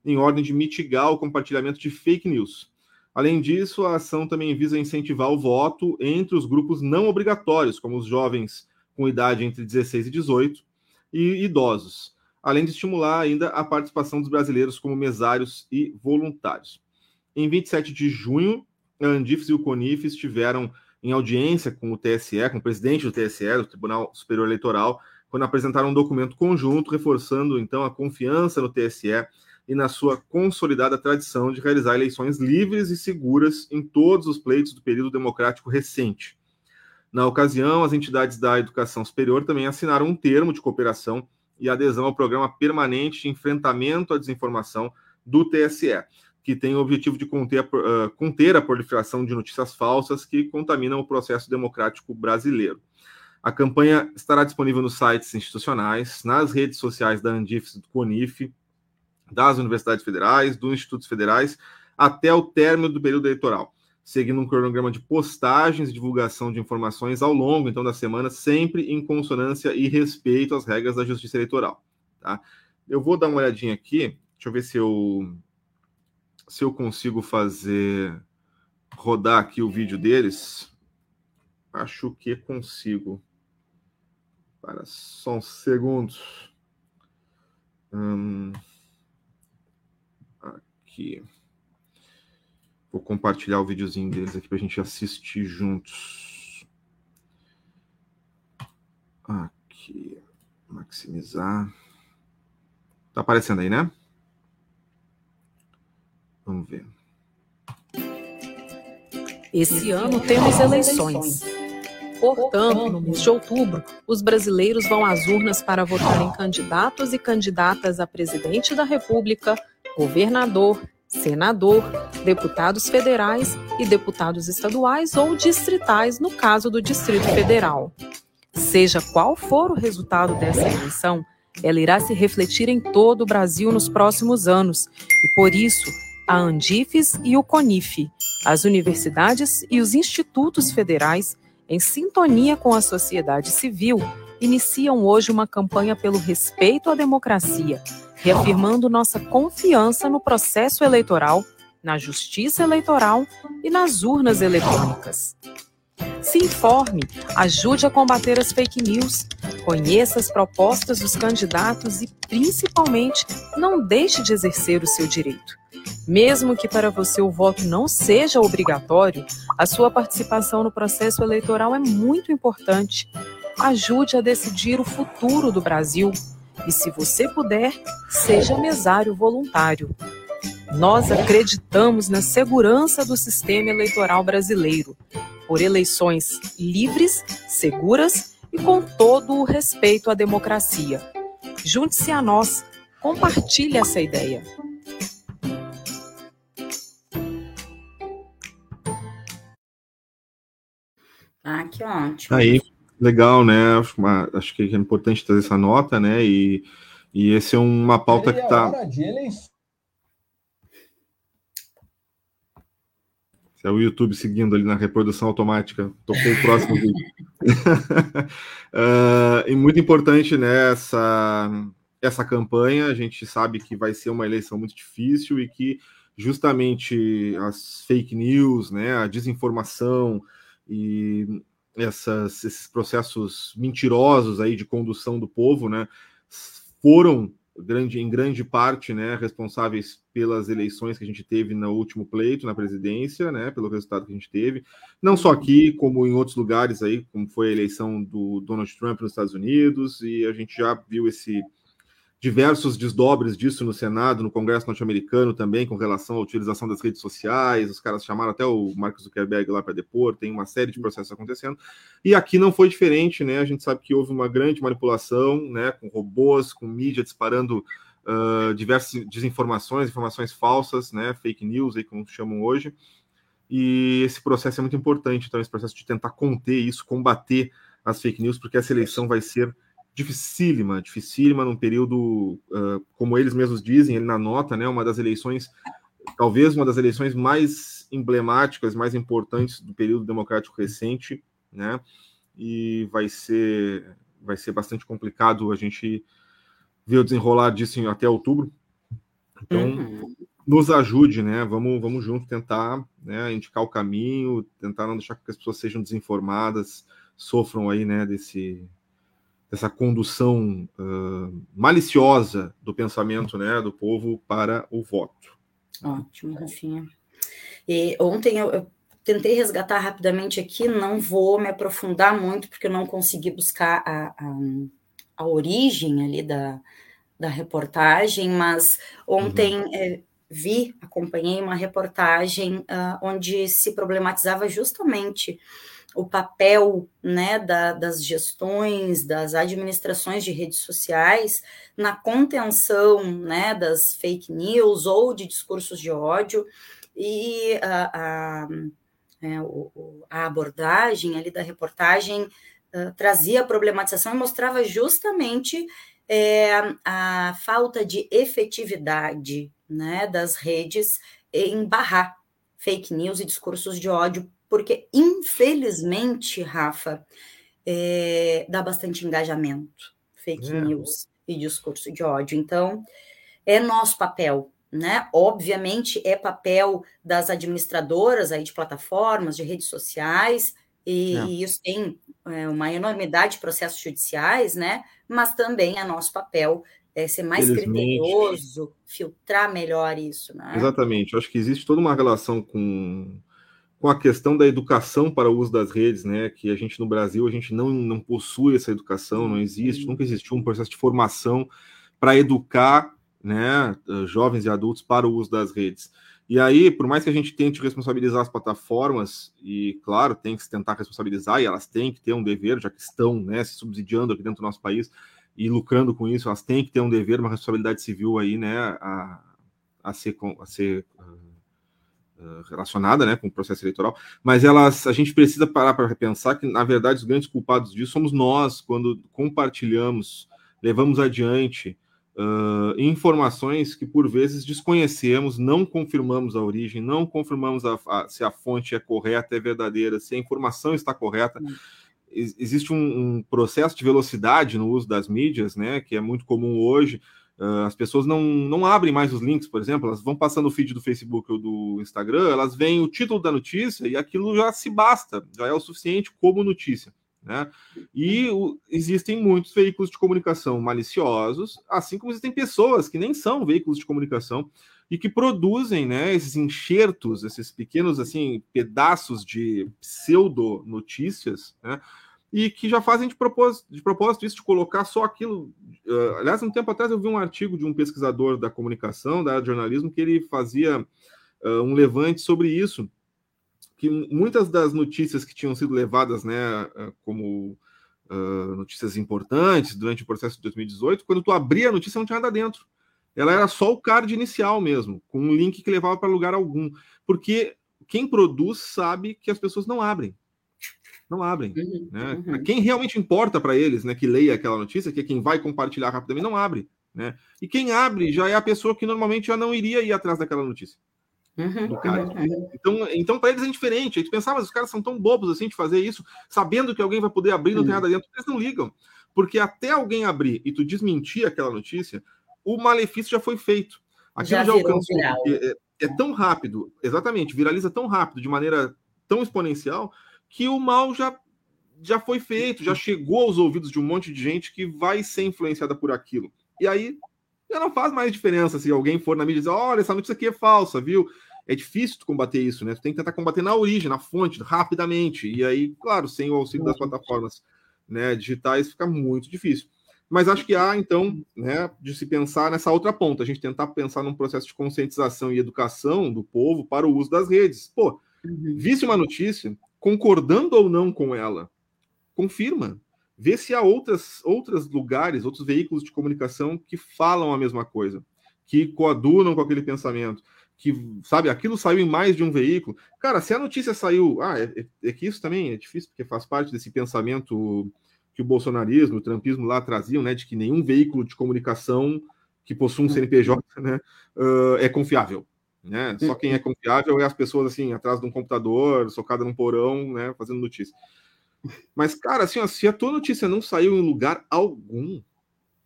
em ordem de mitigar o compartilhamento de fake news. Além disso, a ação também visa incentivar o voto entre os grupos não obrigatórios, como os jovens com idade entre 16 e 18 e idosos, além de estimular ainda a participação dos brasileiros como mesários e voluntários. Em 27 de junho, a Andifes e o CONIF estiveram em audiência com o TSE, com o presidente do TSE, do Tribunal Superior Eleitoral, quando apresentaram um documento conjunto reforçando então a confiança no TSE e na sua consolidada tradição de realizar eleições livres e seguras em todos os pleitos do período democrático recente. Na ocasião, as entidades da educação superior também assinaram um termo de cooperação e adesão ao programa permanente de enfrentamento à desinformação do TSE que tem o objetivo de conter a, uh, conter a proliferação de notícias falsas que contaminam o processo democrático brasileiro. A campanha estará disponível nos sites institucionais, nas redes sociais da Andifes e do CONIF, das universidades federais, dos institutos federais, até o término do período eleitoral, seguindo um cronograma de postagens e divulgação de informações ao longo então da semana, sempre em consonância e respeito às regras da Justiça Eleitoral. Tá? Eu vou dar uma olhadinha aqui, deixa eu ver se eu se eu consigo fazer rodar aqui o vídeo deles. Acho que consigo. Para só um segundo. Hum, aqui. Vou compartilhar o videozinho deles aqui para a gente assistir juntos. Aqui. Maximizar. Tá aparecendo aí, né? Vamos ver. Esse ano temos eleições. Portanto, no mês de outubro, os brasileiros vão às urnas para votar em candidatos e candidatas a presidente da República, governador, senador, deputados federais e deputados estaduais ou distritais, no caso do Distrito Federal. Seja qual for o resultado dessa eleição, ela irá se refletir em todo o Brasil nos próximos anos e, por isso, a Andifes e o CONIF, as universidades e os institutos federais, em sintonia com a sociedade civil, iniciam hoje uma campanha pelo respeito à democracia, reafirmando nossa confiança no processo eleitoral, na justiça eleitoral e nas urnas eletrônicas. Se informe, ajude a combater as fake news, conheça as propostas dos candidatos e, principalmente, não deixe de exercer o seu direito. Mesmo que para você o voto não seja obrigatório, a sua participação no processo eleitoral é muito importante. Ajude a decidir o futuro do Brasil. E se você puder, seja mesário voluntário. Nós acreditamos na segurança do sistema eleitoral brasileiro por eleições livres, seguras e com todo o respeito à democracia. Junte-se a nós, compartilhe essa ideia. Ah, que ótimo. Aí, legal, né? Acho, uma, acho que é importante trazer essa nota, né? E, e esse é uma pauta que está. Se é o YouTube seguindo ali na reprodução automática, tocou o próximo vídeo. uh, *laughs* *laughs* e muito importante né, essa, essa campanha. A gente sabe que vai ser uma eleição muito difícil e que justamente as fake news, né, a desinformação e essas, esses processos mentirosos aí de condução do povo, né, foram grande, em grande parte, né, responsáveis pelas eleições que a gente teve no último pleito na presidência, né, pelo resultado que a gente teve, não só aqui, como em outros lugares aí, como foi a eleição do Donald Trump nos Estados Unidos, e a gente já viu esse diversos desdobres disso no Senado, no Congresso norte-americano também, com relação à utilização das redes sociais. Os caras chamaram até o Mark Zuckerberg lá para depor, tem uma série de processos acontecendo. E aqui não foi diferente, né? A gente sabe que houve uma grande manipulação, né? Com robôs, com mídia disparando uh, diversas desinformações, informações falsas, né? Fake news, aí como chamam hoje. E esse processo é muito importante, então, esse processo de tentar conter isso, combater as fake news, porque essa eleição vai ser dificílima, dificílima num período, uh, como eles mesmos dizem, ele na nota, né, uma das eleições, talvez uma das eleições mais emblemáticas, mais importantes do período democrático recente, né, e vai ser, vai ser bastante complicado a gente ver o desenrolar disso até outubro. Então, uhum. nos ajude, né, vamos, vamos junto tentar, né, indicar o caminho, tentar não deixar que as pessoas sejam desinformadas, sofram aí, né, desse dessa condução uh, maliciosa do pensamento né, do povo para o voto. Ótimo, Rafinha. E ontem eu, eu, tentei resgatar rapidamente aqui, não vou me aprofundar muito, porque eu não consegui buscar a, a, a origem ali da, da reportagem, mas ontem uhum. é, vi, acompanhei uma reportagem uh, onde se problematizava justamente o papel né, da, das gestões, das administrações de redes sociais na contenção né, das fake news ou de discursos de ódio e a, a, é, a abordagem ali da reportagem uh, trazia a problematização e mostrava justamente é, a falta de efetividade né, das redes em barrar fake news e discursos de ódio porque infelizmente, Rafa, é, dá bastante engajamento, fake é. news e discurso de ódio. Então, é nosso papel, né? Obviamente, é papel das administradoras aí de plataformas, de redes sociais, e, é. e isso tem é, uma enormidade de processos judiciais, né? Mas também é nosso papel é, ser mais criterioso, filtrar melhor isso, né? Exatamente. Eu acho que existe toda uma relação com com a questão da educação para o uso das redes, né? Que a gente no Brasil a gente não, não possui essa educação, não existe, nunca existiu um processo de formação para educar, né, jovens e adultos para o uso das redes. E aí, por mais que a gente tente responsabilizar as plataformas, e claro, tem que se tentar responsabilizar, e elas têm que ter um dever, já que estão né, se subsidiando aqui dentro do nosso país e lucrando com isso, elas têm que ter um dever, uma responsabilidade civil aí, né, a, a ser, a ser eh, relacionada né, com o processo eleitoral, mas elas, a gente precisa parar para repensar que, na verdade, os grandes culpados disso somos nós, quando compartilhamos, levamos adiante uh, informações que por vezes desconhecemos, não confirmamos a origem, não confirmamos a, a, se a fonte é correta, é verdadeira, se a informação está correta. Existe um, um, processo de velocidade no uso das mídias, né, que é muito comum hoje. Uh, as pessoas não, não abrem mais os links, por exemplo, elas vão passando o feed do Facebook ou do Instagram, elas veem o título da notícia e aquilo já se basta, já é o suficiente como notícia. Né? E o, existem muitos veículos de comunicação maliciosos, assim como existem pessoas que nem são veículos de comunicação e que produzem né, esses enxertos, esses pequenos assim pedaços de pseudo notícias, né, e que já fazem de propósito, de propósito isso de colocar só aquilo. Uh, aliás, um tempo atrás eu vi um artigo de um pesquisador da comunicação, da área de jornalismo, que ele fazia uh, um levante sobre isso que muitas das notícias que tinham sido levadas, né, como uh, notícias importantes durante o processo de 2018, quando tu abria a notícia não tinha nada dentro. Ela era só o card inicial mesmo, com um link que levava para lugar algum. Porque quem produz sabe que as pessoas não abrem. Não abrem. Uhum, né? Uhum. Quem realmente importa para eles, né, que leia aquela notícia, que é quem vai compartilhar rapidamente, não abre. Né? E quem abre já é a pessoa que normalmente já não iria ir atrás daquela notícia. Uhum, cara. Uhum. Então, então para eles é diferente. A gente pensava, mas os caras são tão bobos assim de fazer isso, sabendo que alguém vai poder abrir não tem nada dentro. Eles não ligam. Porque até alguém abrir e tu desmentir aquela notícia, o malefício já foi feito. Aquilo já, já alcançou. É, é, tão rápido, exatamente, viraliza tão rápido, de maneira tão exponencial, que o mal já, já foi feito, já chegou aos ouvidos de um monte de gente que vai ser influenciada por aquilo. E aí já não faz mais diferença se alguém for na mídia e dizer, olha, essa notícia aqui é falsa, viu? é difícil combater isso, né? Tu tem que tentar combater na origem, na fonte, rapidamente. E aí, claro, sem o auxílio das plataformas né, digitais fica muito difícil. Mas acho que há, então, né, de se pensar nessa outra ponta, a gente tentar pensar num processo de conscientização e educação do povo para o uso das redes. Pô, uhum. visse uma notícia, concordando ou não com ela, confirma. Vê se há outras, outros lugares, outros veículos de comunicação que falam a mesma coisa, que coadunam com aquele pensamento que, sabe, aquilo saiu em mais de um veículo. Cara, se a notícia saiu. Ah, é, é, é, que isso também é difícil, porque faz parte desse pensamento que o bolsonarismo, o trumpismo lá traziam, né, de que nenhum veículo de comunicação que possui um CNPJ né, uh, é confiável. Né? Só quem é confiável é as pessoas assim, atrás de um computador, socada num porão, né, fazendo notícia. Mas, cara, assim, ó, se a tua notícia não saiu em lugar algum,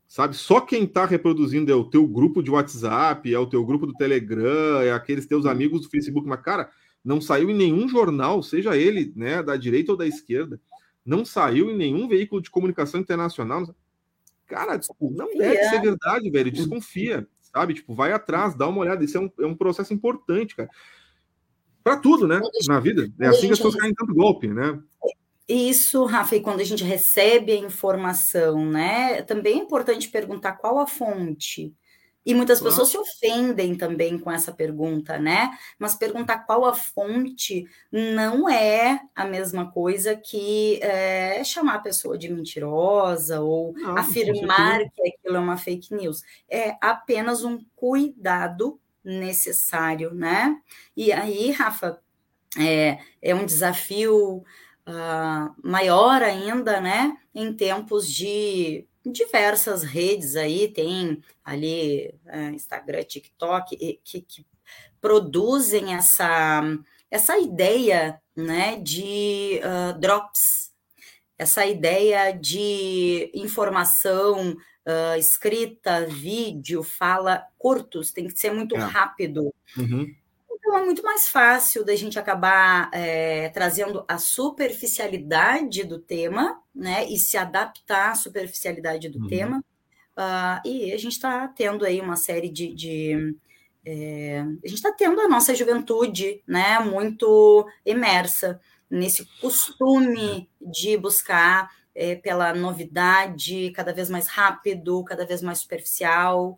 sabe? Só quem está reproduzindo é o teu grupo de WhatsApp, é o teu grupo do Telegram, é aqueles teus amigos do Facebook, mas cara, não saiu em nenhum jornal, seja ele, né, da direita ou da esquerda, não saiu em nenhum veículo de comunicação internacional. Cara, não deve ser verdade, velho. Desconfia, sabe? Tipo, vai atrás, dá uma olhada. Isso é um, é um processo importante, cara. Para tudo, né? Na vida. É assim que as pessoas caem em tanto golpe, né? Isso, Rafa, e quando a gente recebe a informação, né? Também é importante perguntar qual a fonte. E muitas claro. pessoas se ofendem também com essa pergunta, né? Mas perguntar qual a fonte não é a mesma coisa que é, chamar a pessoa de mentirosa ou não, afirmar que aquilo é uma fake news. É apenas um cuidado necessário, né? E aí, Rafa, é, é um desafio uh, maior ainda, né? Em tempos de diversas redes aí, tem ali uh, Instagram, TikTok, que, que, produzem essa, essa ideia né, de uh, drops, essa ideia de informação uh, escrita, vídeo, fala curtos, tem que ser muito é. rápido. Uhum. Então é muito mais fácil da gente acabar é, trazendo a superficialidade do tema, né? E se adaptar à superficialidade do uhum. tema. Uh, e a gente está tendo aí uma série de. de é, a gente está tendo a nossa juventude, né? Muito imersa nesse costume de buscar é, pela novidade cada vez mais rápido, cada vez mais superficial.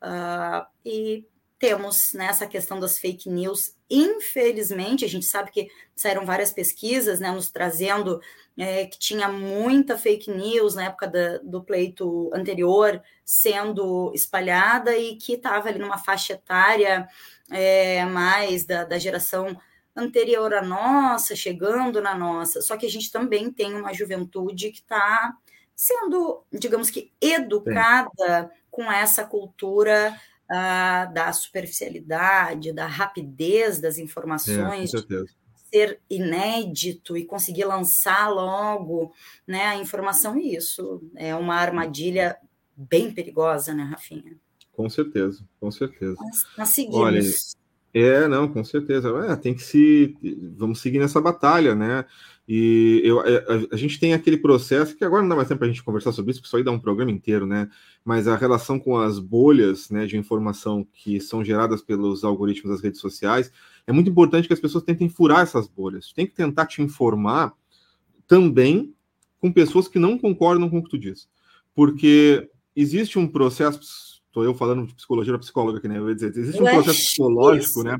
Uh, e temos nessa né, questão das fake news. Infelizmente, a gente sabe que saíram várias pesquisas né, nos trazendo é, que tinha muita fake news na época da, do pleito anterior sendo espalhada e que estava ali numa faixa etária é, mais da, da geração anterior à nossa, chegando na nossa. Só que a gente também tem uma juventude que está sendo, digamos que, educada com essa cultura da superficialidade, da rapidez das informações, é, ser inédito e conseguir lançar logo né, a informação, isso é uma armadilha bem perigosa, né, Rafinha? Com certeza, com certeza. Nós, nós seguimos. Olha, é, não, com certeza. É, tem que se. Vamos seguir nessa batalha, né? E eu, a, é, a, gente tem aquele processo que agora não dá mais tempo para a gente conversar sobre isso, porque isso aí dá um programa inteiro, né? Mas a relação com as bolhas né, de informação que são geradas pelos algoritmos das redes sociais é muito importante que as pessoas tentem furar essas bolhas. Tem que tentar te informar também com pessoas que não concordam com o que tu diz. Porque existe um processo Estou eu falando de psicologia para psicóloga aqui, né? Eu ia dizer, existe um processo psicológico, né?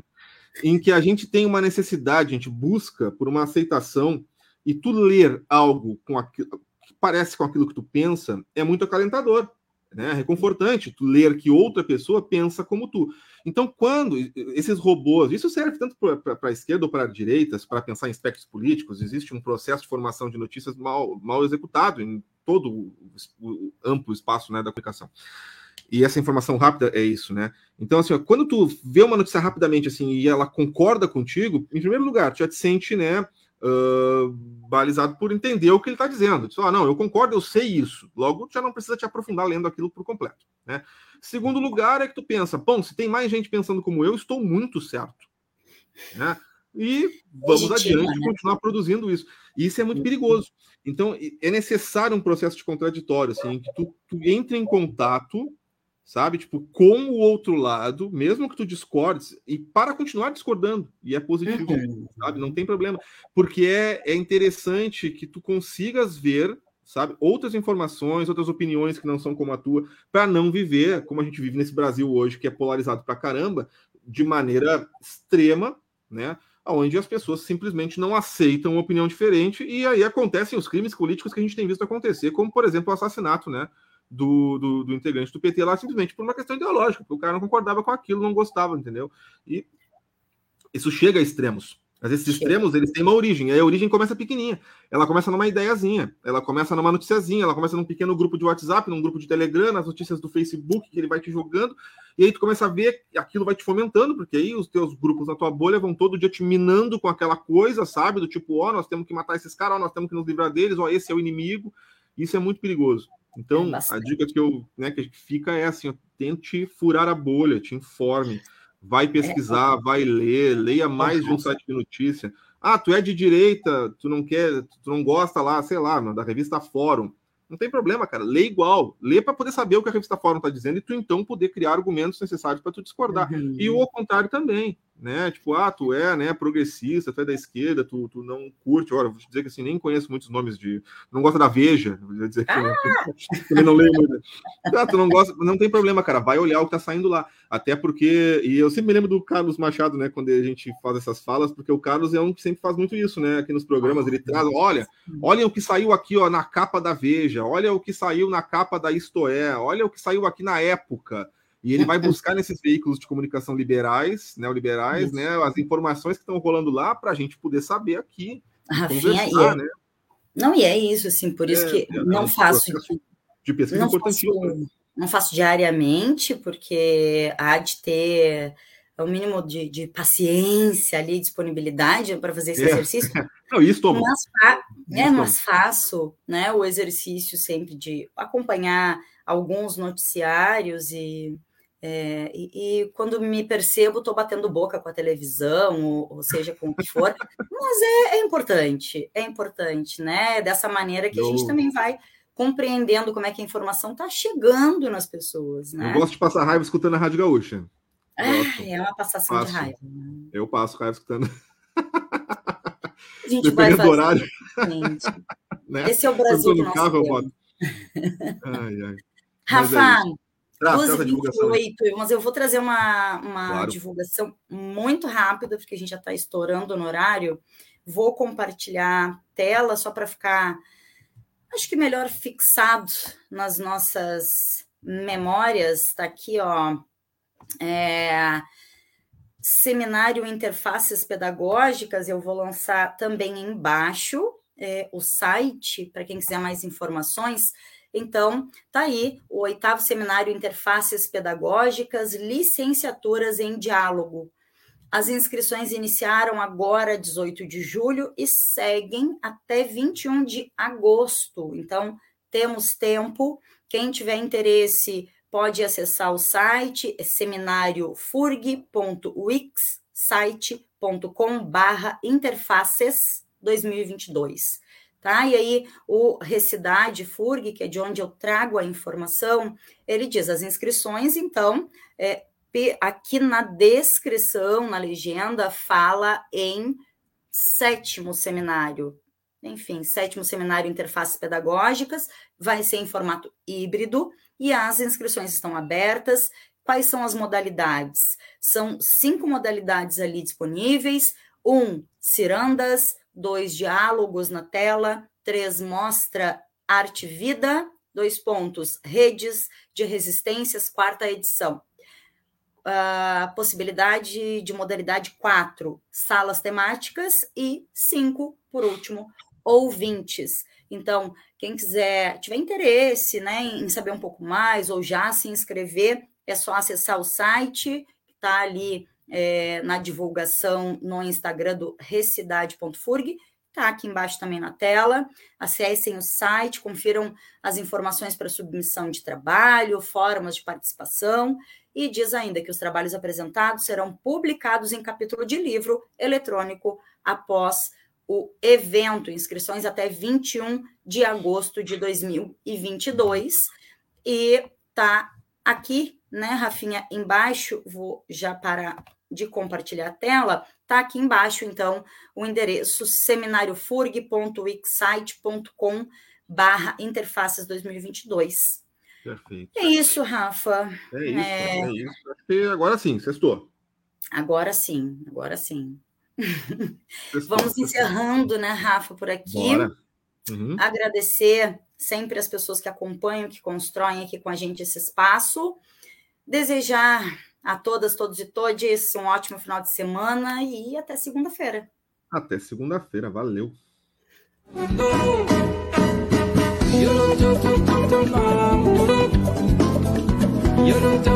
Em que a gente tem uma necessidade, a gente busca por uma aceitação, e tu ler algo com aquilo, que parece com aquilo que tu pensa é muito acalentador, né? É reconfortante tu ler que outra pessoa pensa como tu. Então, quando esses robôs, isso serve tanto para a esquerda ou para a direita, para pensar em aspectos políticos, existe um processo de formação de notícias mal, mal executado em todo o, o amplo espaço né, da comunicação. E essa informação rápida é isso, né? Então, assim, ó, quando tu vê uma notícia rapidamente assim e ela concorda contigo, em primeiro lugar, tu já te sente, né, uh, balizado por entender o que ele está dizendo. Tu, ah, não, eu concordo, eu sei isso. Logo, já não precisa te aprofundar lendo aquilo por completo, né? Segundo lugar é que tu pensa, bom, se tem mais gente pensando como eu, estou muito certo, né? E vamos adiante né? continuar produzindo isso. E isso é muito perigoso. Então, é necessário um processo de contraditório, assim, que tu, tu entre em contato sabe? Tipo, com o outro lado, mesmo que tu discordes, e para continuar discordando, e é positivo, uhum. sabe? Não tem problema, porque é, é interessante que tu consigas ver, sabe, outras informações, outras opiniões que não são como a tua, para não viver como a gente vive nesse Brasil hoje, que é polarizado pra caramba, de maneira extrema, né? Onde as pessoas simplesmente não aceitam uma opinião diferente, e aí acontecem os crimes políticos que a gente tem visto acontecer, como, por exemplo, o assassinato, né? Do, do, do, integrante do PT lá simplesmente por uma questão ideológica, porque o cara não concordava com aquilo, não gostava, entendeu? E isso chega a extremos. Mas esses extremos, eles têm uma origem. E a origem começa pequenininha. Ela começa numa ideiazinha. Ela começa numa noticiazinha. Ela começa num pequeno grupo de WhatsApp, num grupo de Telegram, nas notícias do Facebook que ele vai te jogando. E aí tu começa a ver que aquilo vai te fomentando, porque aí os teus grupos na tua bolha vão todo dia te minando com aquela coisa, sabe? Do tipo, ó, oh, nós temos que matar esses caras, ó, nós temos que nos livrar deles, ó, esse é o inimigo. Isso é muito perigoso. Então, é a dica que eu, né, que fica é assim, ó, tente furar a bolha, te informe, vai é, pesquisar, é. vai ler, leia mais de um site de notícia. Ah, tu é de direita, tu não quer, tu não gosta lá, sei lá, da revista Fórum. Não tem problema, cara. Lê igual. Lê para poder saber o que a revista Fórum está dizendo e tu então poder criar argumentos necessários para tu discordar. Uhum. E o contrário também né? Tipo, ah, tu é, né, progressista, tu é da esquerda, tu, tu não curte. Olha, vou te dizer que assim, nem conheço muitos nomes de. Não gosta da Veja, vou dizer que ah! *laughs* também não leio muito. Ah, tu não gosta, não tem problema, cara, vai olhar o que tá saindo lá. Até porque, e eu sempre me lembro do Carlos Machado, né, quando a gente faz essas falas, porque o Carlos é um que sempre faz muito isso, né, aqui nos programas, ele traz, olha, olha o que saiu aqui, ó, na capa da Veja, olha o que saiu na capa da Isto É, olha o que saiu aqui na época. E ele vai *laughs* buscar nesses veículos de comunicação liberais, neoliberais, né, as informações que estão rolando lá para a gente poder saber aqui, Rafinha, conversar, é... né? Não, e é isso, assim, por isso é, que é, não faço... De pesquisa não faço, não faço diariamente, porque há de ter o um mínimo de, de, paciência ali, disponibilidade para fazer esse é. exercício. *laughs* Não, isso toma. Mas, fa é, mas faço né, o exercício sempre de acompanhar alguns noticiários e é, e, e, quando me percebo, estou batendo boca com a televisão, ou, ou seja, com o que for. *laughs* Mas é, é, importante, é importante, né? Dessa maneira que Eu... a gente também vai compreendendo como é que a informação está chegando nas pessoas, né? Eu gosto de passar raiva escutando a Rádio Gaúcha. Ah, é uma passação passo. de raiva. Né? Eu passo raiva escutando. A gente Dependendo vai fazer, *laughs* né? Esse é o Brasil do nosso carro, eu ai, ai. Rafa, 12h28, mas eu vou trazer uma, uma claro. divulgação muito rápida, porque a gente já está estourando no horário. Vou compartilhar tela só para ficar, acho que melhor fixado nas nossas memórias. Está aqui, ó. É, seminário Interfaces Pedagógicas, eu vou lançar também embaixo é, o site, para quem quiser mais informações Então, tá aí o oitavo seminário Interfaces Pedagógicas, licenciaturas em diálogo. As inscrições iniciaram agora, 18 de julho, e seguem até 21 de agosto. Então, temos tempo. Quem tiver interesse pode acessar o site é seminariofurg.wix.site.com barra interfaces 2022 tá? E aí o Recidade Furg, que é de onde eu trago a informação, ele diz as inscrições, então, é, aqui na descrição, na legenda, fala em sétimo seminário. Enfim, sétimo seminário Interfaces Pedagógicas, vai ser em formato híbrido e as inscrições estão abertas. Quais são as modalidades? São cinco modalidades ali disponíveis: um, cirandas, dois diálogos na tela, três mostra arte vida, dois pontos redes de resistências, quarta edição. Uh, possibilidade de modalidade quatro salas temáticas e cinco, por último, ouvintes. Então, quem quiser, tiver interesse né, em saber um pouco mais ou já se inscrever, é só acessar o site, está ali é, na divulgação no Instagram do recidade.furg, está aqui embaixo também na tela. Acessem o site, confiram as informações para submissão de trabalho, formas de participação, e diz ainda que os trabalhos apresentados serão publicados em capítulo de livro eletrônico após o evento, inscrições até 21 de agosto de 2022. E tá aqui, né, Rafinha, embaixo, vou já parar de compartilhar a tela, tá aqui embaixo, então, o endereço seminariofurg.wixsite.com barra interfaces 2022. Perfeito. É isso, Rafa. É isso, é, é isso. Acho que agora sim, sextou. Agora sim, agora sim. Sextou, Vamos encerrando, né, Rafa, por aqui. Uhum. Agradecer sempre as pessoas que acompanham, que constroem aqui com a gente esse espaço. Desejar a todas, todos e todes, um ótimo final de semana e até segunda-feira. Até segunda-feira, valeu. You don't